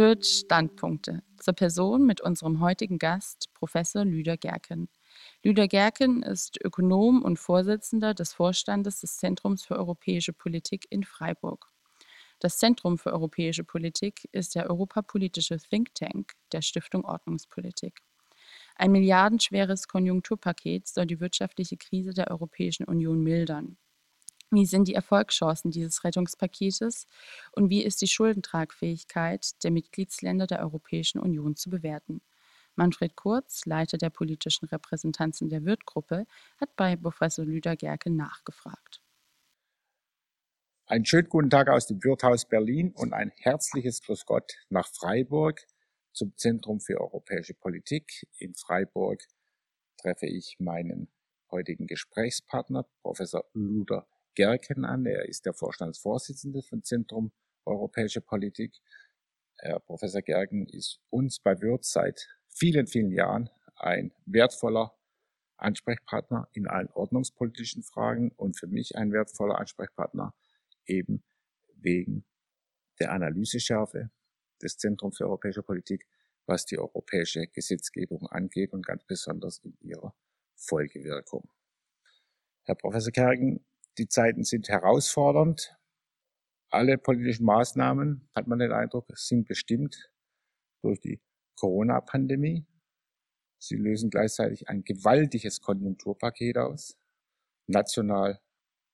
wird Standpunkte zur Person mit unserem heutigen Gast, Professor Lüder Gerken. Lüder Gerken ist Ökonom und Vorsitzender des Vorstandes des Zentrums für europäische Politik in Freiburg. Das Zentrum für europäische Politik ist der europapolitische Think Tank der Stiftung Ordnungspolitik. Ein milliardenschweres Konjunkturpaket soll die wirtschaftliche Krise der Europäischen Union mildern. Wie sind die Erfolgschancen dieses Rettungspaketes und wie ist die Schuldentragfähigkeit der Mitgliedsländer der Europäischen Union zu bewerten? Manfred Kurz, Leiter der politischen Repräsentanzen der Wirth-Gruppe, hat bei Professor Lüder Gerke nachgefragt. Einen schönen guten Tag aus dem Wirthaus Berlin und ein herzliches Grüß Gott nach Freiburg zum Zentrum für europäische Politik. In Freiburg treffe ich meinen heutigen Gesprächspartner, Professor Luder Gerken an. Er ist der Vorstandsvorsitzende von Zentrum Europäische Politik. Herr Professor Gerken ist uns bei Wirth seit vielen, vielen Jahren ein wertvoller Ansprechpartner in allen ordnungspolitischen Fragen und für mich ein wertvoller Ansprechpartner eben wegen der Analyseschärfe des Zentrums für europäische Politik, was die europäische Gesetzgebung angeht und ganz besonders in ihrer Folgewirkung. Herr Professor Kergen, die Zeiten sind herausfordernd. Alle politischen Maßnahmen, hat man den Eindruck, sind bestimmt durch die Corona-Pandemie. Sie lösen gleichzeitig ein gewaltiges Konjunkturpaket aus, national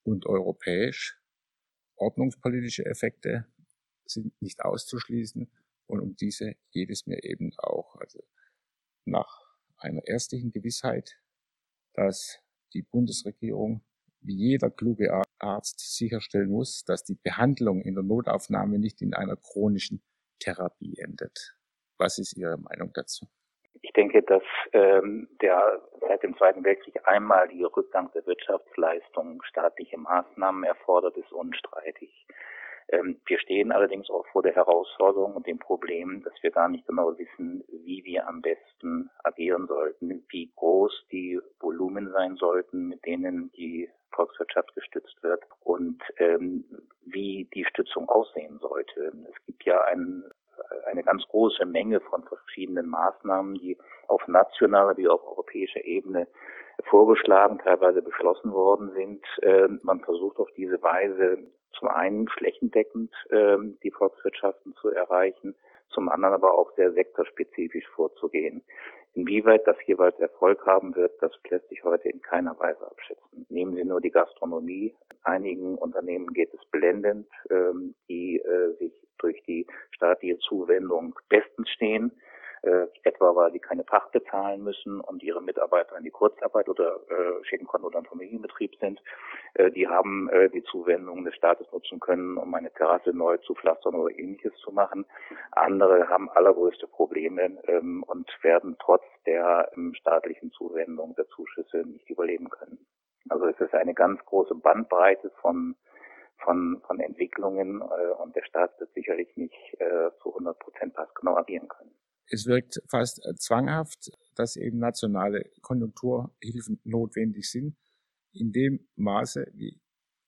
und europäisch. Ordnungspolitische Effekte sind nicht auszuschließen und um diese geht es mir eben auch. Also nach einer erstlichen Gewissheit, dass die Bundesregierung wie jeder kluge Arzt sicherstellen muss, dass die Behandlung in der Notaufnahme nicht in einer chronischen Therapie endet. Was ist Ihre Meinung dazu? Ich denke, dass ähm, der seit dem Zweiten Weltkrieg einmal die Rückgang der Wirtschaftsleistung staatliche Maßnahmen erfordert, ist unstreitig. Ähm, wir stehen allerdings auch vor der Herausforderung und dem Problem, dass wir gar nicht genau wissen, wie wir am besten agieren sollten, wie groß die Volumen sein sollten, mit denen die Volkswirtschaft gestützt wird und ähm, wie die Stützung aussehen sollte. Es gibt ja ein, eine ganz große Menge von verschiedenen Maßnahmen, die auf nationaler wie auf europäischer Ebene vorgeschlagen, teilweise beschlossen worden sind. Äh, man versucht auf diese Weise zum einen flächendeckend äh, die Volkswirtschaften zu erreichen, zum anderen aber auch sehr sektorspezifisch vorzugehen. Inwieweit das jeweils Erfolg haben wird, das lässt sich heute in keiner Weise abschätzen. Nehmen Sie nur die Gastronomie. Einigen Unternehmen geht es blendend, ähm, die äh, sich durch die staatliche Zuwendung bestens stehen äh, etwa weil die keine Pacht bezahlen müssen und ihre Mitarbeiter in die Kurzarbeit oder äh, schicken konnten oder im Familienbetrieb sind. Äh, die haben äh, die Zuwendungen des Staates nutzen können, um eine Terrasse neu zu pflastern oder ähnliches zu machen. Andere haben allergrößte Probleme ähm, und werden trotz der ähm, staatlichen Zuwendung der Zuschüsse nicht überleben können. Also es ist eine ganz große Bandbreite von von, von Entwicklungen äh, und der Staat wird sicherlich nicht äh, zu 100 Prozent passgenau agieren können. Es wirkt fast äh, zwanghaft, dass eben nationale Konjunkturhilfen notwendig sind, in dem Maße, wie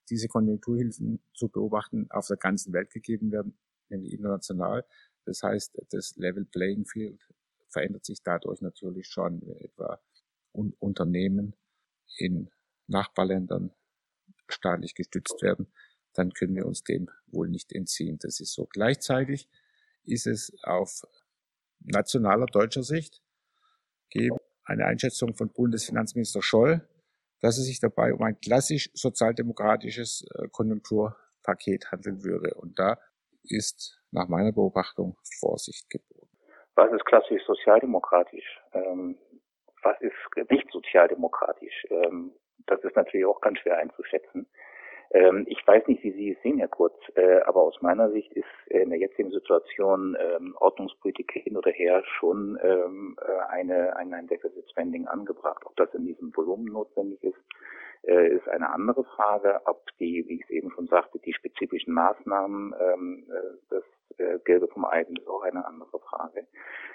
diese Konjunkturhilfen zu beobachten auf der ganzen Welt gegeben werden, nämlich international. Das heißt, das Level Playing Field verändert sich dadurch natürlich schon, wenn etwa Unternehmen in Nachbarländern staatlich gestützt werden, dann können wir uns dem wohl nicht entziehen. Das ist so. Gleichzeitig ist es auf nationaler deutscher Sicht geben eine Einschätzung von Bundesfinanzminister Scholl, dass es sich dabei um ein klassisch sozialdemokratisches äh, Konjunkturpaket handeln würde. Und da ist nach meiner Beobachtung Vorsicht geboten. Was ist klassisch sozialdemokratisch? Ähm, was ist nicht sozialdemokratisch? Ähm, das ist natürlich auch ganz schwer einzuschätzen. Ähm, ich weiß nicht, wie Sie es sehen, Herr Kurz, äh, aber aus meiner Sicht ist in der jetzigen Situation ähm, Ordnungspolitik hin oder her schon ähm, äh, eine, ein, ein Deficit Spending angebracht. Ob das in diesem Volumen notwendig ist, äh, ist eine andere Frage. Ob die, wie ich es eben schon sagte, die spezifischen Maßnahmen, ähm, äh, das äh, Gelbe vom Eisen ist auch eine andere Frage.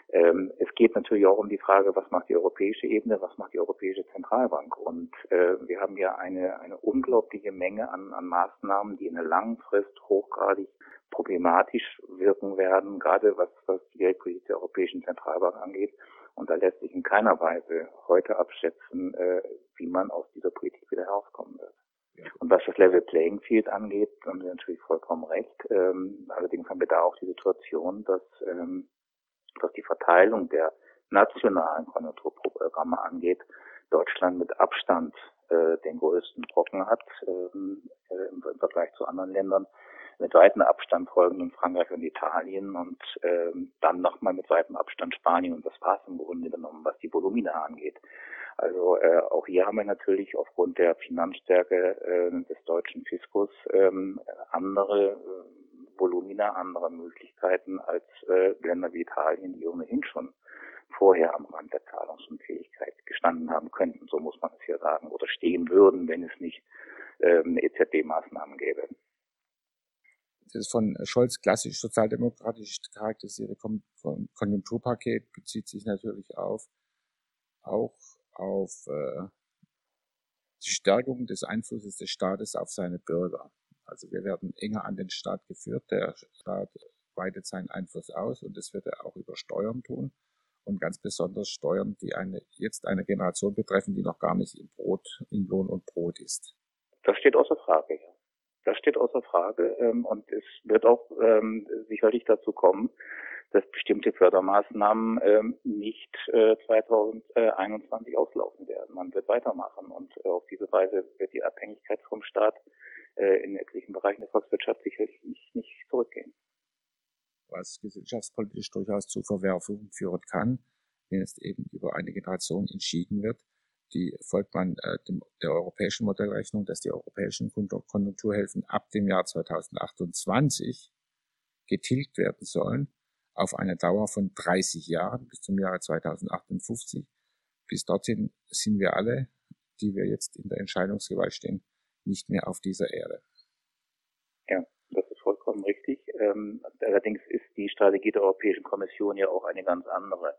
Ähm, es geht natürlich auch um die Frage, was macht die europäische Ebene, was macht die Europäische Zentralbank. Und äh, wir haben ja eine, eine unglaubliche Menge an, an Maßnahmen, die in der langen Frist hochgradig problematisch wirken werden, gerade was, was die Geldpolitik der Europäischen Zentralbank angeht. Und da lässt sich in keiner Weise heute abschätzen, äh, wie man aus dieser Politik wieder herauskommen wird. Und was das Level Playing Field angeht, haben Sie natürlich vollkommen recht. Ähm, allerdings haben wir da auch die Situation, dass ähm, was die Verteilung der nationalen Konjunkturprogramme angeht, Deutschland mit Abstand äh, den größten Brocken hat ähm, äh, im, im, Vergleich zu anderen Ländern. Mit weitem Abstand folgen Frankreich und Italien und ähm, dann nochmal mit weitem Abstand Spanien und das war es im Grunde genommen, was die Volumina angeht. Also äh, auch hier haben wir natürlich aufgrund der Finanzstärke äh, des deutschen Fiskus ähm, andere äh, Volumina, andere Möglichkeiten als äh, Länder wie Italien, die ohnehin schon vorher am Rand der Zahlungsunfähigkeit gestanden haben könnten, so muss man es hier sagen, oder stehen würden, wenn es nicht ähm, EZB-Maßnahmen gäbe. Das von Scholz klassisch sozialdemokratisch charakterisierte Konjunkturpaket bezieht sich natürlich auf auch auf äh, die Stärkung des Einflusses des Staates auf seine Bürger. Also wir werden enger an den Staat geführt. Der Staat weitet seinen Einfluss aus und das wird er auch über Steuern tun und ganz besonders Steuern, die eine, jetzt eine Generation betreffen, die noch gar nicht in Brot, in Lohn und Brot ist. Das steht außer Frage, ja. Das steht außer Frage ähm, und es wird auch ähm, sicherlich dazu kommen, dass bestimmte Fördermaßnahmen ähm, nicht äh, 2021 auslaufen werden. Man wird weitermachen und äh, auf diese Weise wird die Abhängigkeit vom Staat äh, in etlichen Bereichen der Volkswirtschaft sicherlich nicht, nicht zurückgehen. Was gesellschaftspolitisch durchaus zu Verwerfungen führen kann, wenn es eben über eine Generation entschieden wird, die folgt man äh, dem, der europäischen Modellrechnung, dass die europäischen Konjunkturhilfen ab dem Jahr 2028 getilgt werden sollen auf eine Dauer von 30 Jahren bis zum Jahre 2058. Bis dorthin sind wir alle, die wir jetzt in der Entscheidungsgewalt stehen, nicht mehr auf dieser Erde. Ja, das ist vollkommen richtig. Ähm, allerdings ist die Strategie der Europäischen Kommission ja auch eine ganz andere.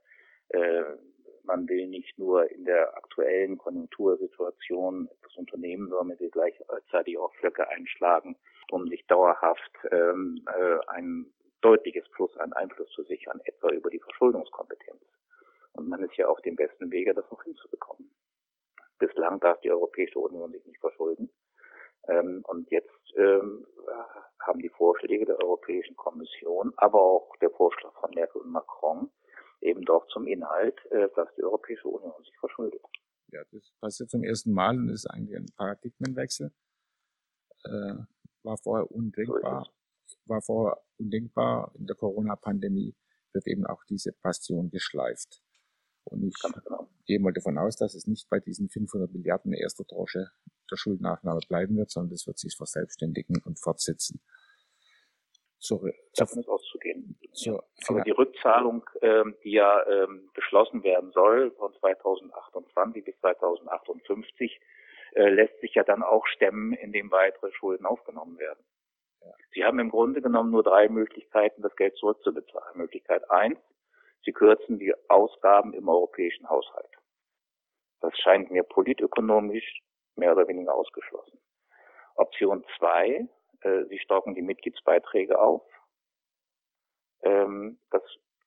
Äh, man will nicht nur in der aktuellen Konjunktursituation etwas unternehmen, sondern man will gleichzeitig auch Flöcke einschlagen, um sich dauerhaft ähm, äh, ein deutliches Plus an Einfluss zu sichern, etwa über die Verschuldungskompetenz. Und man ist ja auf dem besten Wege, das auch hinzubekommen. Bislang darf die Europäische Union sich nicht verschulden. Ähm, und jetzt ähm, haben die Vorschläge der Europäischen Kommission, aber auch der Vorschlag von Merkel und Macron eben doch zum Inhalt, äh, dass die Europäische Union sich verschuldet. Ja, das passiert zum ersten Mal und ist eigentlich ein Paradigmenwechsel. Äh, war vorher undenkbar. So war vorher undenkbar. In der Corona-Pandemie wird eben auch diese Bastion geschleift. Und ich genau. gehe mal davon aus, dass es nicht bei diesen 500 Milliarden erster Tranche der Schuldenaufnahme bleiben wird, sondern es wird sich verselbstständigen und fortsetzen. Zur, Davon ist auszugehen. Zur Aber die Rückzahlung, ähm, die ja ähm, beschlossen werden soll von 2028 bis 2058, äh, lässt sich ja dann auch stemmen, indem weitere Schulden aufgenommen werden. Sie haben im Grunde genommen nur drei Möglichkeiten, das Geld zurückzubezahlen. Möglichkeit eins, Sie kürzen die Ausgaben im europäischen Haushalt. Das scheint mir politökonomisch mehr oder weniger ausgeschlossen. Option zwei, äh, sie stocken die Mitgliedsbeiträge auf. Ähm, das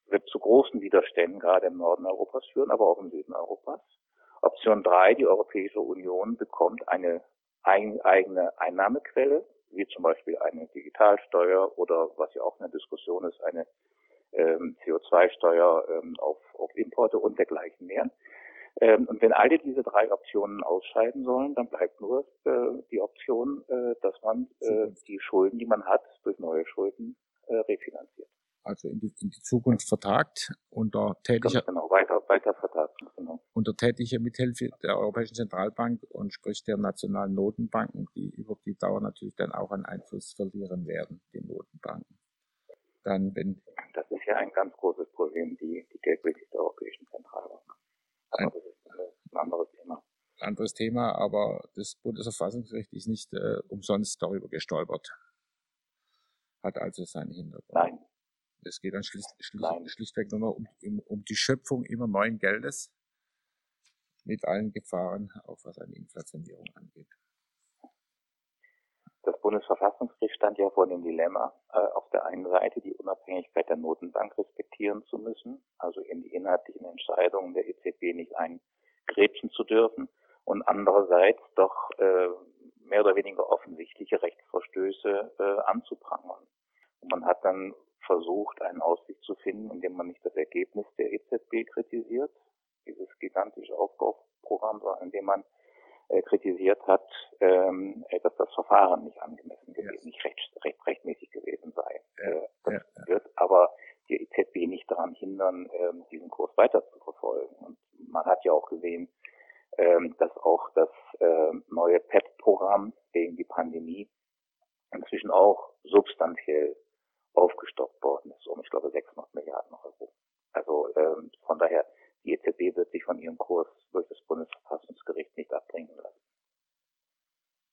wird zu großen Widerständen gerade im Norden Europas führen, aber auch im Süden Europas. Option drei, die Europäische Union bekommt eine ein, eigene Einnahmequelle, wie zum Beispiel eine Digitalsteuer oder was ja auch eine Diskussion ist, eine ähm, CO2-Steuer ähm, auf, auf Importe und dergleichen mehr. Ähm, und wenn alle diese drei Optionen ausscheiden sollen, dann bleibt nur äh, die Option, äh, dass man äh, die Schulden, die man hat, durch neue Schulden äh, refinanziert. Also in die, in die Zukunft vertagt unter täglicher genau, weiter, weiter vertagt, genau. unter täglicher Mithilfe der Europäischen Zentralbank und sprich der nationalen Notenbanken, die die Dauer natürlich dann auch an Einfluss verlieren werden, die Notenbanken. Dann, wenn das ist ja ein ganz großes Problem, die, die Geldpolitik der Europäischen Zentralbank. Aber das ist ein anderes Thema. Anderes Thema, aber das Bundesverfassungsgericht ist nicht äh, umsonst darüber gestolpert. Hat also seinen Hintergrund. Nein. Es geht dann schlicht, schlicht, schlichtweg nur noch um, um die Schöpfung immer neuen Geldes mit allen Gefahren, auch was eine Inflationierung angeht. Bundesverfassungsgericht stand ja vor dem Dilemma, äh, auf der einen Seite die Unabhängigkeit der Notenbank respektieren zu müssen, also in die inhaltlichen Entscheidungen der EZB nicht eingrätschen zu dürfen und andererseits doch äh, mehr oder weniger offensichtliche Rechtsverstöße äh, anzuprangern. Und man hat dann versucht, einen Ausweg zu finden, indem man nicht das Ergebnis der EZB kritisiert, dieses gigantische Aufbauprogramm, sondern indem man äh, kritisiert hat, ähm, äh, dass das Verfahren nicht angemessen gewesen, ja. nicht recht, recht, rechtmäßig gewesen sei. Ja. Äh, das ja. wird aber die EZB nicht daran hindern, ähm, diesen Kurs weiter zu verfolgen. Und man hat ja auch gesehen, ähm, dass auch das äh, neue PEP-Programm gegen die Pandemie inzwischen auch substanziell aufgestockt worden ist, um ich glaube 600 Milliarden Euro. Also ähm, von daher, die EZB wird sich von ihrem Kurs durch das Bundesverfassungsgericht nicht abbringen lassen.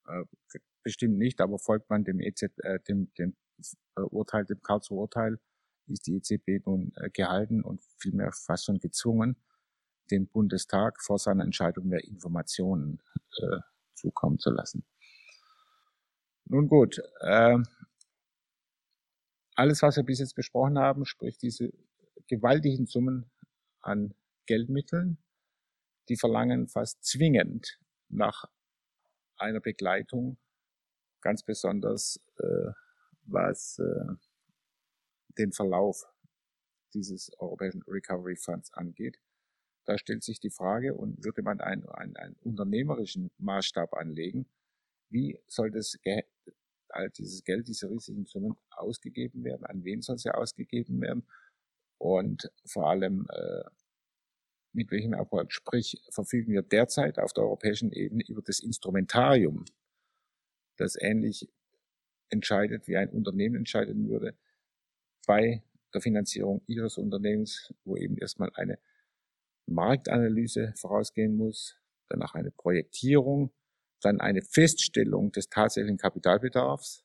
Äh, bestimmt nicht, aber folgt man dem EZ, äh, dem, dem äh, Urteil, dem Karlsruher Urteil, ist die EZB nun äh, gehalten und vielmehr fast schon gezwungen, dem Bundestag vor seiner Entscheidung mehr Informationen äh, zukommen zu lassen. Nun gut, äh, alles, was wir bis jetzt besprochen haben, sprich diese gewaltigen Summen an Geldmitteln, die verlangen fast zwingend nach einer Begleitung, ganz besonders äh, was äh, den Verlauf dieses Europäischen Recovery Funds angeht. Da stellt sich die Frage, und würde man einen, einen, einen unternehmerischen Maßstab anlegen, wie soll das Geld, all dieses Geld, diese riesigen Summen ausgegeben werden, an wen soll sie ausgegeben werden und vor allem äh, mit welchem Erfolg. Sprich, verfügen wir derzeit auf der europäischen Ebene über das Instrumentarium, das ähnlich entscheidet, wie ein Unternehmen entscheiden würde, bei der Finanzierung ihres Unternehmens, wo eben erstmal eine Marktanalyse vorausgehen muss, danach eine Projektierung, dann eine Feststellung des tatsächlichen Kapitalbedarfs.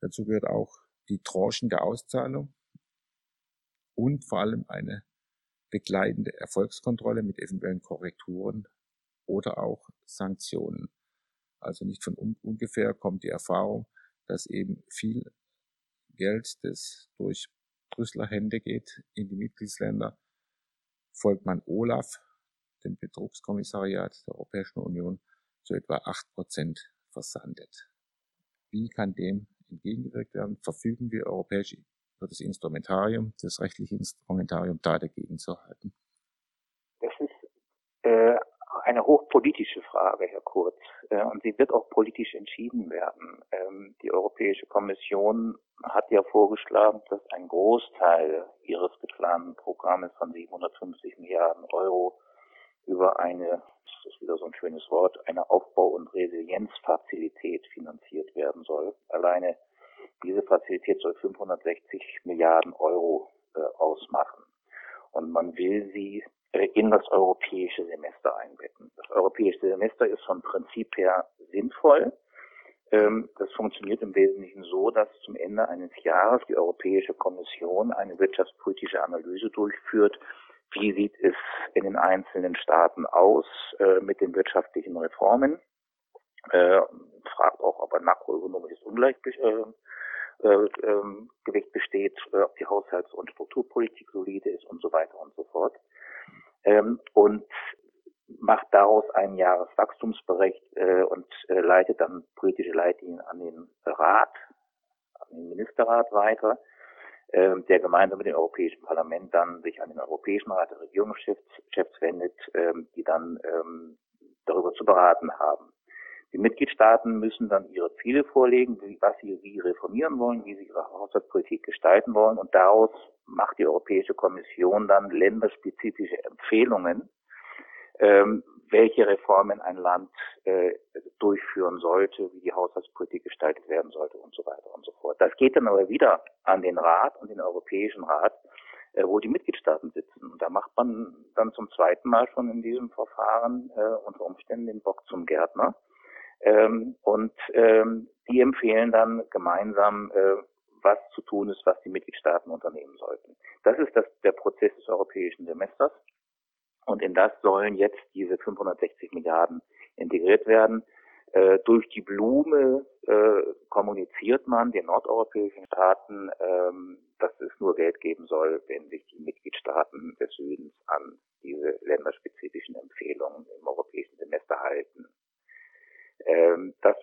Dazu gehört auch die Tranchen der Auszahlung und vor allem eine begleitende Erfolgskontrolle mit eventuellen Korrekturen oder auch Sanktionen. Also nicht von ungefähr kommt die Erfahrung, dass eben viel Geld, das durch Brüsseler Hände geht in die Mitgliedsländer, folgt man Olaf, dem Betrugskommissariat der Europäischen Union, zu etwa acht Prozent versandet. Wie kann dem entgegengewirkt werden? Verfügen wir europäisch über das Instrumentarium, das rechtliche Instrumentarium da dagegen zu halten? Das ist äh, eine hochpolitische Frage, Herr Kurz, äh, und sie wird auch politisch entschieden werden. Ähm, die Europäische Kommission hat ja vorgeschlagen, dass ein Großteil ihres geplanten Programmes von 750 Milliarden Euro über eine, das ist wieder so ein schönes Wort, eine Aufbau- und Resilienzfazilität finanziert werden soll. Alleine diese Fazilität soll 560 Milliarden Euro äh, ausmachen. Und man will sie äh, in das europäische Semester einbetten. Das europäische Semester ist vom Prinzip her sinnvoll. Ähm, das funktioniert im Wesentlichen so, dass zum Ende eines Jahres die Europäische Kommission eine wirtschaftspolitische Analyse durchführt. Wie sieht es in den einzelnen Staaten aus äh, mit den wirtschaftlichen Reformen? Äh, fragt auch, ob ein makroökonomisches Ungleichgewicht ähm, besteht, ob die Haushalts- und Strukturpolitik solide ist und so weiter und so fort ähm, und macht daraus einen Jahreswachstumsbericht äh, und äh, leitet dann politische Leitlinien an den Rat, an den Ministerrat weiter, äh, der gemeinsam mit dem Europäischen Parlament dann sich an den Europäischen Rat der Regierungschefs wendet, äh, die dann ähm, darüber zu beraten haben. Die Mitgliedstaaten müssen dann ihre Ziele vorlegen, wie, was sie wie reformieren wollen, wie sie ihre Haushaltspolitik gestalten wollen. Und daraus macht die Europäische Kommission dann länderspezifische Empfehlungen, ähm, welche Reformen ein Land äh, durchführen sollte, wie die Haushaltspolitik gestaltet werden sollte und so weiter und so fort. Das geht dann aber wieder an den Rat und den Europäischen Rat, äh, wo die Mitgliedstaaten sitzen. Und da macht man dann zum zweiten Mal schon in diesem Verfahren äh, unter Umständen den Bock zum Gärtner ähm, und ähm, die empfehlen dann gemeinsam, äh, was zu tun ist, was die Mitgliedstaaten unternehmen sollten. Das ist das, der Prozess des europäischen Semesters. Und in das sollen jetzt diese 560 Milliarden integriert werden. Äh, durch die Blume äh, kommuniziert man den nordeuropäischen Staaten, ähm, dass es nur Geld geben soll, wenn sich die Mitgliedstaaten des Südens an diese länderspezifischen Empfehlungen im europäischen Semester halten. Ähm, das,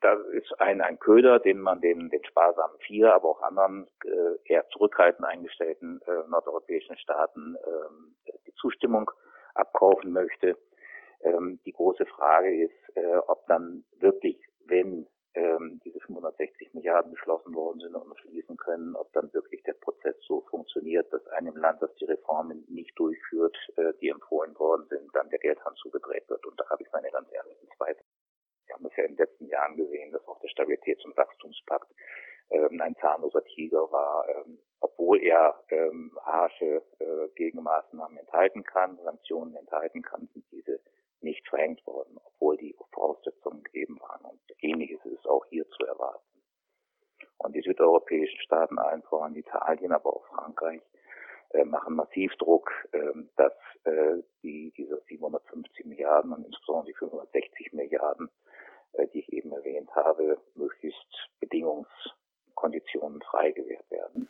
das ist ein, ein Köder, den man den, den sparsamen vier, aber auch anderen äh, eher zurückhaltend eingestellten äh, nordeuropäischen Staaten äh, die Zustimmung abkaufen möchte. Ähm, die große Frage ist, äh, ob dann wirklich, wenn ähm, diese 560 Milliarden beschlossen worden sind und schließen können, ob dann wirklich der Prozess so funktioniert, dass einem Land, das die Reformen nicht durchführt, äh, die empfohlen worden sind, dann der Geldhahn zugedreht wird. Und da habe ich meine ganz ehrlichen Zweifel. Wir haben es ja in den letzten Jahren gesehen, dass auch der Stabilitäts- und Wachstumspakt ähm, ein zahnloser Tiger war, ähm, obwohl er ähm, harsche äh, Gegenmaßnahmen enthalten kann, Sanktionen enthalten kann, sind diese nicht verhängt worden, obwohl die Voraussetzungen gegeben waren. Und ähnliches ist auch hier zu erwarten. Und die südeuropäischen Staaten, allen voran Italien, aber auch Frankreich, machen massiv Druck, äh, dass äh, die, diese 750 Milliarden und insbesondere die 560 Milliarden, äh, die ich eben erwähnt habe, möglichst bedingungskonditionen frei gewährt werden.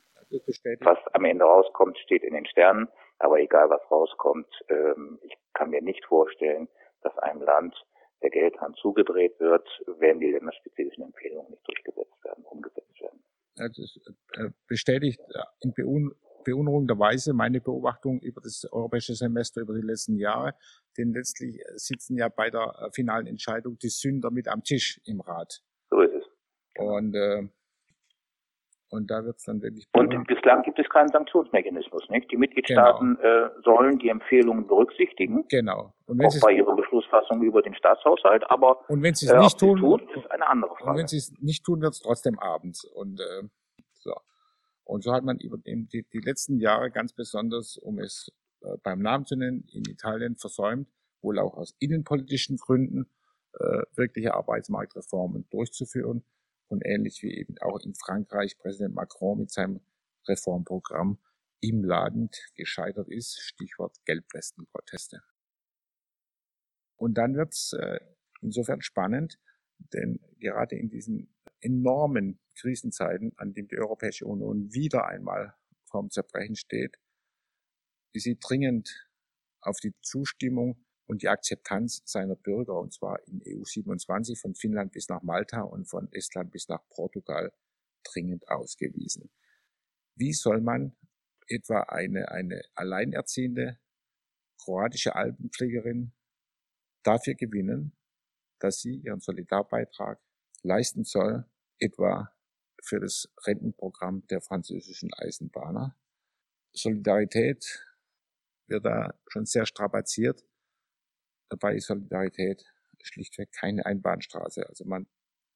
Was am Ende rauskommt, steht in den Sternen. Aber egal was rauskommt, ähm, ich kann mir nicht vorstellen, dass einem Land der Geldhahn zugedreht wird, wenn die länderspezifischen Empfehlungen nicht durchgesetzt werden, umgesetzt werden. Das äh, bestätigt in beunruhigender Weise meine Beobachtung über das europäische Semester über die letzten Jahre. Denn letztlich sitzen ja bei der äh, finalen Entscheidung die Sünder mit am Tisch im Rat. So ist es. Und äh, und da wird es dann wirklich. Und bislang gibt es keinen Sanktionsmechanismus. Nicht? Die Mitgliedstaaten genau. äh, sollen die Empfehlungen berücksichtigen. Genau. Und wenn auch bei ihrer Beschlussfassung über den Staatshaushalt. Aber und wenn sie es äh, nicht tun, tun, ist eine andere Frage. Und wenn sie es nicht tun, wird es trotzdem abends. Und äh. Und so hat man über die, die letzten Jahre ganz besonders, um es äh, beim Namen zu nennen, in Italien versäumt, wohl auch aus innenpolitischen Gründen, äh, wirkliche Arbeitsmarktreformen durchzuführen und ähnlich wie eben auch in Frankreich Präsident Macron mit seinem Reformprogramm im Ladend gescheitert ist, Stichwort Gelbwestenproteste. Und dann wird's äh, insofern spannend, denn gerade in diesen enormen Krisenzeiten, an denen die Europäische Union wieder einmal vorm Zerbrechen steht, ist sie dringend auf die Zustimmung und die Akzeptanz seiner Bürger, und zwar in EU 27 von Finnland bis nach Malta und von Estland bis nach Portugal dringend ausgewiesen. Wie soll man etwa eine, eine alleinerziehende kroatische Alpenpflegerin dafür gewinnen, dass sie ihren Solidarbeitrag leisten soll, etwa für das Rentenprogramm der französischen Eisenbahner. Solidarität wird da schon sehr strapaziert Dabei ist Solidarität schlichtweg keine Einbahnstraße. Also man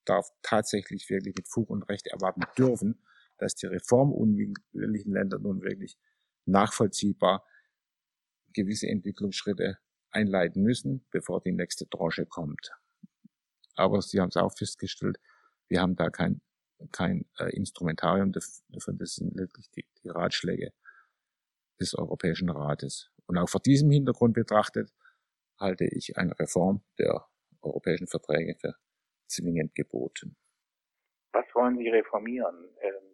darf tatsächlich wirklich mit Fug und Recht erwarten dürfen, dass die reformunwilligen Länder nun wirklich nachvollziehbar gewisse Entwicklungsschritte einleiten müssen, bevor die nächste Tranche kommt. Aber Sie haben es auch festgestellt, wir haben da kein, kein äh, Instrumentarium dafür, das sind wirklich die, die Ratschläge des Europäischen Rates. Und auch vor diesem Hintergrund betrachtet, halte ich eine Reform der europäischen Verträge für zwingend geboten. Was wollen Sie reformieren? Ähm,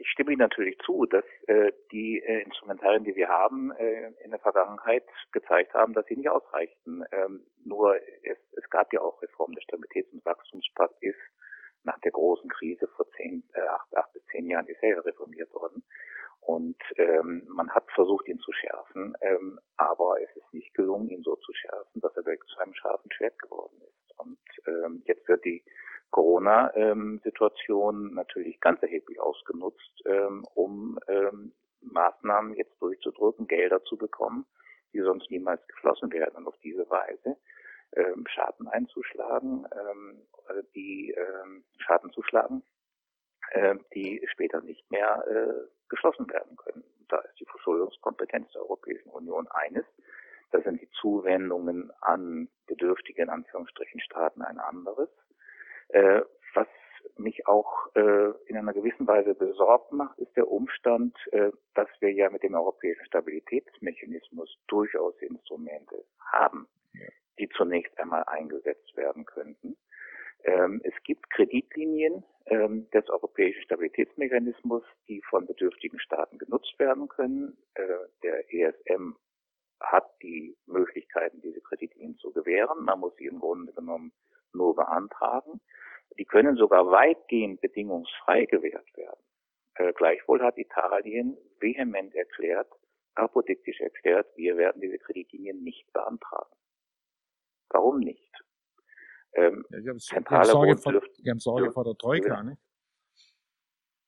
ich stimme Ihnen natürlich zu, dass äh, die äh, Instrumentarien, die wir haben, äh, in der Vergangenheit gezeigt haben, dass sie nicht ausreichten. Ähm, nur es, gab ja auch Reformen. Der Stabilitäts- und Wachstumspakt nach der großen Krise vor zehn, acht, acht bis zehn Jahren ist er reformiert worden. Und ähm, man hat versucht, ihn zu schärfen, ähm, aber es ist nicht gelungen, ihn so zu schärfen, dass er wirklich zu einem scharfen Schwert geworden ist. Und ähm, jetzt wird die Corona-Situation ähm, natürlich ganz erheblich ausgenutzt, ähm, um ähm, Maßnahmen jetzt durchzudrücken, Gelder zu bekommen, die sonst niemals geflossen werden und auf diese Weise ähm, Schaden einzuschlagen, ähm, die ähm, Schaden zuschlagen, äh, die später nicht mehr äh, geschlossen werden können. Da ist die Verschuldungskompetenz der Europäischen Union eines. Da sind die Zuwendungen an bedürftige, in Anführungsstrichen, Staaten ein anderes. Äh, was mich auch äh, in einer gewissen Weise besorgt macht, ist der Umstand, äh, dass wir ja mit dem europäischen Stabilitätsmechanismus durchaus Instrumente haben, ja. Die zunächst einmal eingesetzt werden könnten. Ähm, es gibt Kreditlinien ähm, des europäischen Stabilitätsmechanismus, die von bedürftigen Staaten genutzt werden können. Äh, der ESM hat die Möglichkeiten, diese Kreditlinien zu gewähren. Man muss sie im Grunde genommen nur beantragen. Die können sogar weitgehend bedingungsfrei gewährt werden. Äh, gleichwohl hat Italien vehement erklärt, apodiktisch erklärt, wir werden diese Kreditlinien nicht beantragen. Warum nicht? Ähm, ja, die, haben, zentrale die, haben Sorge vor, die haben Sorge vor der Troika, ne?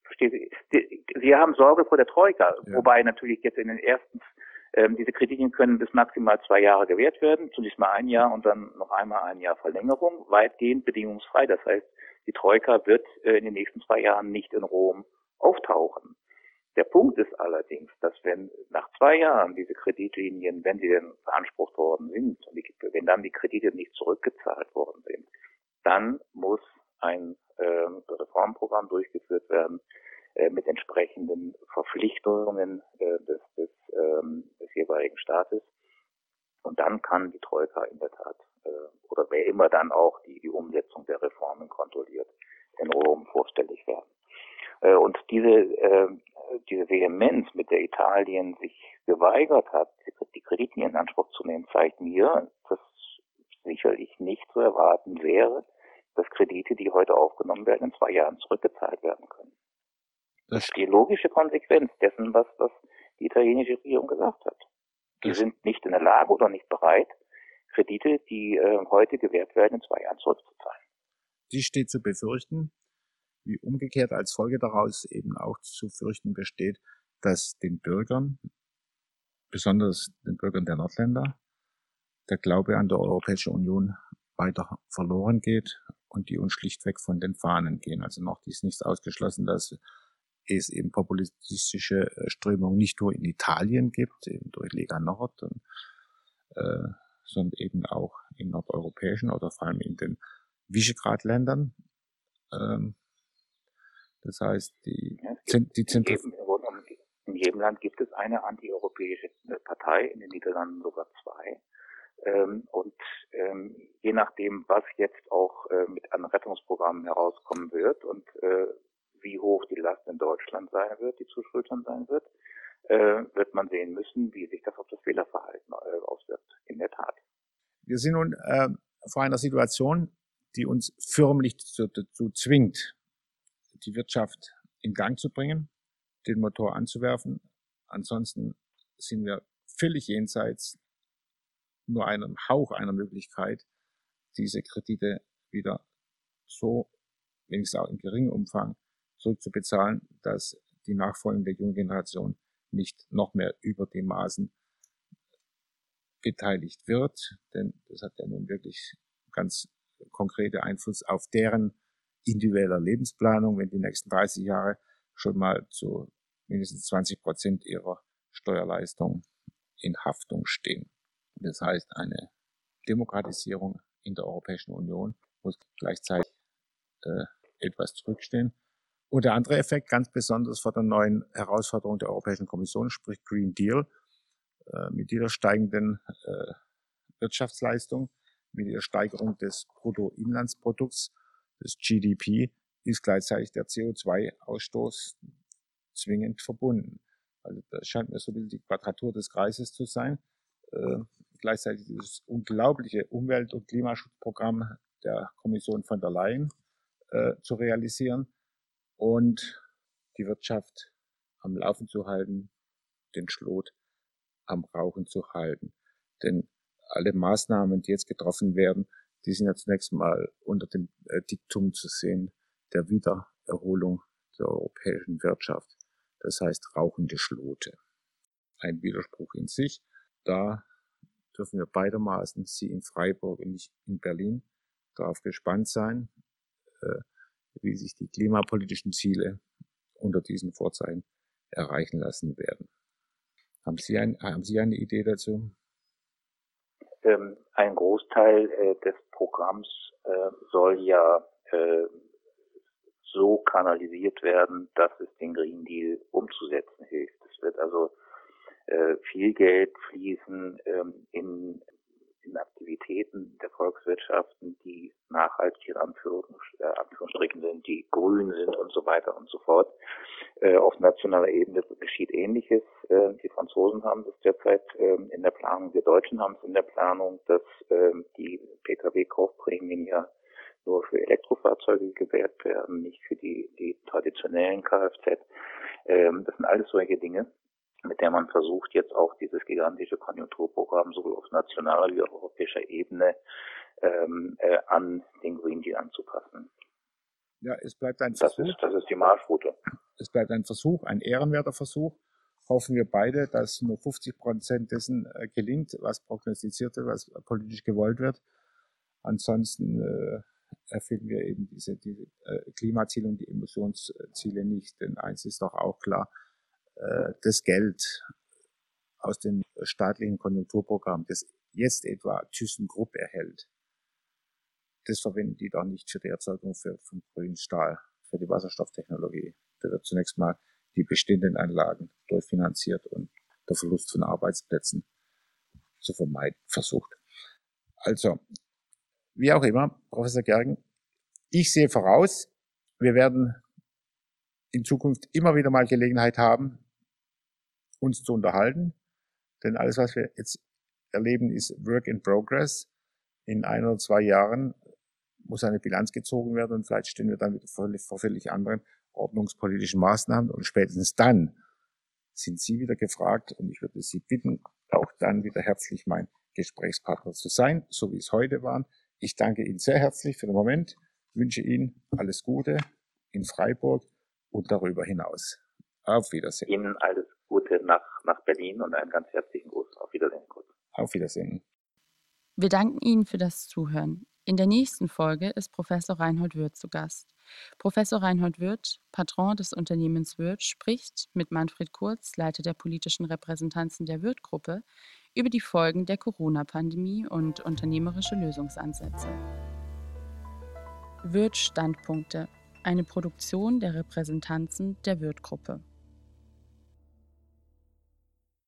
Verstehen Sie? Die, Sie haben Sorge vor der Troika, ja. wobei natürlich jetzt in den ersten ähm, diese Kreditlinien können bis maximal zwei Jahre gewährt werden, zunächst mal ein Jahr und dann noch einmal ein Jahr Verlängerung, weitgehend bedingungsfrei. Das heißt, die Troika wird äh, in den nächsten zwei Jahren nicht in Rom auftauchen. Der Punkt ist allerdings, dass wenn nach zwei Jahren diese Kreditlinien, wenn sie denn beansprucht worden sind, wenn dann die Kredite nicht zurückgezahlt worden sind, dann muss ein äh, Reformprogramm durchgeführt werden äh, mit entsprechenden Verpflichtungen äh, des, des, ähm, des jeweiligen Staates. Und dann kann die Troika in der Tat, äh, oder wer immer dann auch die, die Umsetzung der Reformen kontrolliert, in Rom vorstellig werden. Äh, und diese, äh, diese Vehemenz, mit der Italien sich geweigert hat, die Krediten in Anspruch zu nehmen, zeigt mir, dass sicherlich nicht zu erwarten wäre, dass Kredite, die heute aufgenommen werden, in zwei Jahren zurückgezahlt werden können. Das ist die logische Konsequenz dessen, was, was die italienische Regierung gesagt hat. Die sind nicht in der Lage oder nicht bereit, Kredite, die äh, heute gewährt werden, in zwei Jahren zurückzuzahlen. Die steht zu befürchten, wie umgekehrt als Folge daraus eben auch zu fürchten besteht, dass den Bürgern, besonders den Bürgern der Nordländer, der Glaube an die Europäische Union weiter verloren geht und die uns schlichtweg von den Fahnen gehen. Also noch ist nichts ausgeschlossen, dass es eben populistische äh, Strömungen nicht nur in Italien gibt, eben durch Lega Nord, und, äh, sondern eben auch in nordeuropäischen oder vor allem in den Visegrad-Ländern. Ähm, das heißt, die, ja, die Zentren. In jedem Land gibt es eine antieuropäische äh, Partei, in den Niederlanden sogar zwei. Ähm, und ähm, je nachdem, was jetzt auch äh, mit einem Rettungsprogramm herauskommen wird und äh, wie hoch die Last in Deutschland sein wird, die zu schultern sein wird, äh, wird man sehen müssen, wie sich das auf das Wählerverhalten äh, auswirkt. In der Tat. Wir sind nun äh, vor einer Situation, die uns förmlich dazu zwingt, die Wirtschaft in Gang zu bringen, den Motor anzuwerfen. Ansonsten sind wir völlig jenseits nur einem Hauch einer Möglichkeit, diese Kredite wieder so, wenigstens auch im geringen Umfang, zurückzubezahlen, dass die nachfolgende junge Generation nicht noch mehr über die Maßen beteiligt wird, denn das hat ja nun wirklich ganz konkrete Einfluss auf deren individueller Lebensplanung, wenn die nächsten 30 Jahre schon mal zu mindestens 20 Prozent ihrer Steuerleistung in Haftung stehen. Das heißt, eine Demokratisierung in der Europäischen Union muss gleichzeitig äh, etwas zurückstehen. Und der andere Effekt, ganz besonders vor der neuen Herausforderung der Europäischen Kommission, sprich Green Deal, äh, mit dieser steigenden äh, Wirtschaftsleistung, mit der Steigerung des Bruttoinlandsprodukts des GDP ist gleichzeitig der CO2-Ausstoß zwingend verbunden. Also das scheint mir so ein bisschen die Quadratur des Kreises zu sein. Äh, gleichzeitig dieses unglaubliche Umwelt- und Klimaschutzprogramm der Kommission von der Leyen äh, zu realisieren und die Wirtschaft am Laufen zu halten, den Schlot am Rauchen zu halten. Denn alle Maßnahmen, die jetzt getroffen werden, die sind ja zunächst mal unter dem äh, Diktum zu sehen der Wiedererholung der europäischen Wirtschaft. Das heißt rauchende Schlote. Ein Widerspruch in sich. Da dürfen wir beidermaßen, Sie in Freiburg und ich in Berlin, darauf gespannt sein, äh, wie sich die klimapolitischen Ziele unter diesen Vorzeichen erreichen lassen werden. Haben Sie, ein, haben Sie eine Idee dazu? Ähm, ein Großteil äh, des Programms äh, soll ja äh, so kanalisiert werden, dass es den Green Deal umzusetzen hilft. Es wird also äh, viel Geld fließen ähm, in, in Aktivitäten der Volkswirtschaften, die nachhaltig in äh, Anführungsstrichen sind, die grün sind und so weiter und so fort. Äh, auf nationaler Ebene geschieht Ähnliches. Äh, die Franzosen haben das derzeit äh, in der Planung, wir Deutschen haben es in der Planung, dass ähm, die Pkw-Kaufprämien ja nur für Elektrofahrzeuge gewährt werden, nicht für die, die traditionellen Kfz. Ähm, das sind alles solche Dinge, mit der man versucht, jetzt auch dieses gigantische Konjunkturprogramm sowohl auf nationaler wie auch europäischer Ebene ähm, äh, an den Green Deal anzupassen. Ja, es bleibt ein Versuch. Das ist, das ist die Marschroute. Es bleibt ein Versuch, ein ehrenwerter Versuch. Hoffen wir beide, dass nur 50 Prozent dessen äh, gelingt, was prognostiziert wird, was politisch gewollt wird. Ansonsten äh, erfüllen wir eben diese, diese äh, Klimaziele und die Emissionsziele nicht. Denn eins ist doch auch klar, äh, das Geld aus dem staatlichen Konjunkturprogramm, das jetzt etwa ThyssenKrupp erhält, das verwenden die doch nicht für die Erzeugung für, von grünen Stahl, für die Wasserstofftechnologie. Da wird zunächst mal die bestehenden Anlagen durchfinanziert und der Verlust von Arbeitsplätzen zu vermeiden versucht. Also, wie auch immer, Professor Gergen, ich sehe voraus, wir werden in Zukunft immer wieder mal Gelegenheit haben, uns zu unterhalten. Denn alles, was wir jetzt erleben, ist Work in Progress. In ein oder zwei Jahren muss eine Bilanz gezogen werden und vielleicht stehen wir dann wieder vor völlig anderen ordnungspolitischen Maßnahmen und spätestens dann sind Sie wieder gefragt und ich würde Sie bitten, auch dann wieder herzlich mein Gesprächspartner zu sein, so wie es heute waren. Ich danke Ihnen sehr herzlich für den Moment, wünsche Ihnen alles Gute in Freiburg und darüber hinaus. Auf Wiedersehen. Ihnen alles Gute nach, nach Berlin und einen ganz herzlichen Gruß. Auf Wiedersehen. Auf Wiedersehen. Wir danken Ihnen für das Zuhören. In der nächsten Folge ist Professor Reinhold Wirth zu Gast. Professor Reinhold Wirth, Patron des Unternehmens Wirth, spricht mit Manfred Kurz, Leiter der politischen Repräsentanzen der Wirth-Gruppe, über die Folgen der Corona-Pandemie und unternehmerische Lösungsansätze. Wirth Standpunkte, eine Produktion der Repräsentanzen der Wirth-Gruppe.